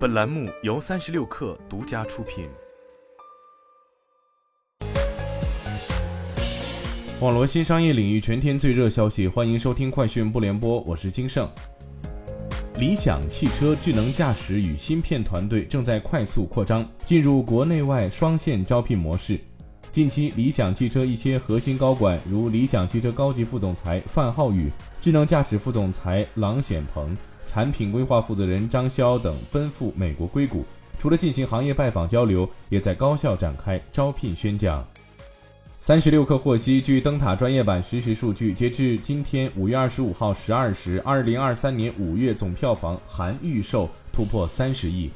本栏目由三十六氪独家出品。网络新商业领域全天最热消息，欢迎收听快讯不联播，我是金盛。理想汽车智能驾驶与芯片团队正在快速扩张，进入国内外双线招聘模式。近期，理想汽车一些核心高管，如理想汽车高级副总裁范浩宇、智能驾驶副总裁郎显鹏。产品规划负责人张潇等奔赴美国硅谷，除了进行行业拜访交流，也在高校展开招聘宣讲。三十六氪获悉，据灯塔专业版实时数据，截至今天五月二十五号十二时，二零二三年五月总票房含预售突破三十亿。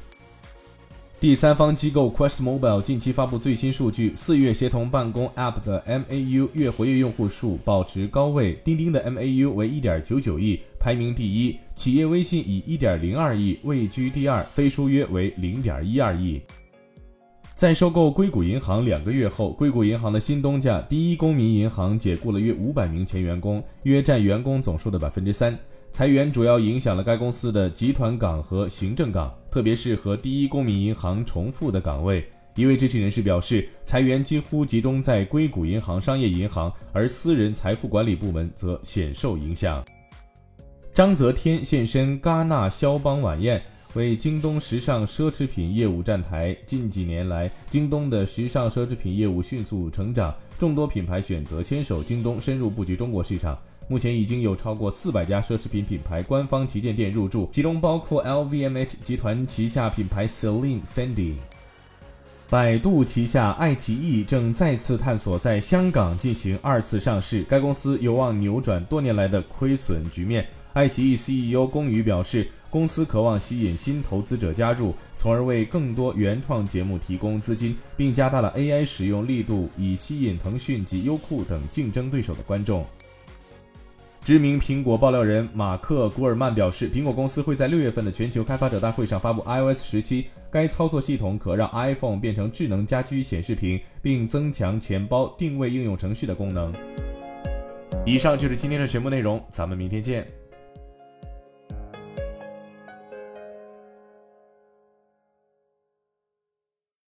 第三方机构 Quest Mobile 近期发布最新数据，四月协同办公 App 的 MAU 月活跃用户数保持高位，钉钉的 MAU 为1.99亿，排名第一；企业微信以1.02亿位居第二，飞书约为0.12亿。在收购硅谷银行两个月后，硅谷银行的新东家第一公民银行解雇了约500名前员工，约占员工总数的百分之三。裁员主要影响了该公司的集团岗和行政岗，特别是和第一公民银行重复的岗位。一位知情人士表示，裁员几乎集中在硅谷银行商业银行，而私人财富管理部门则显受影响。张泽天现身戛纳肖邦晚宴，为京东时尚奢侈品业务站台。近几年来，京东的时尚奢侈品业务迅速成长，众多品牌选择牵手京东深入布局中国市场。目前已经有超过四百家奢侈品品牌官方旗舰店入驻，其中包括 LVMH 集团旗下品牌 Celine、Fendi。百度旗下爱奇艺正再次探索在香港进行二次上市，该公司有望扭转多年来的亏损局面。爱奇艺 CEO 龚宇表示，公司渴望吸引新投资者加入，从而为更多原创节目提供资金，并加大了 AI 使用力度，以吸引腾讯及优酷等竞争对手的观众。知名苹果爆料人马克·古尔曼表示，苹果公司会在六月份的全球开发者大会上发布 iOS 十七。该操作系统可让 iPhone 变成智能家居显示屏，并增强钱包定位应用程序的功能。以上就是今天的全部内容，咱们明天见。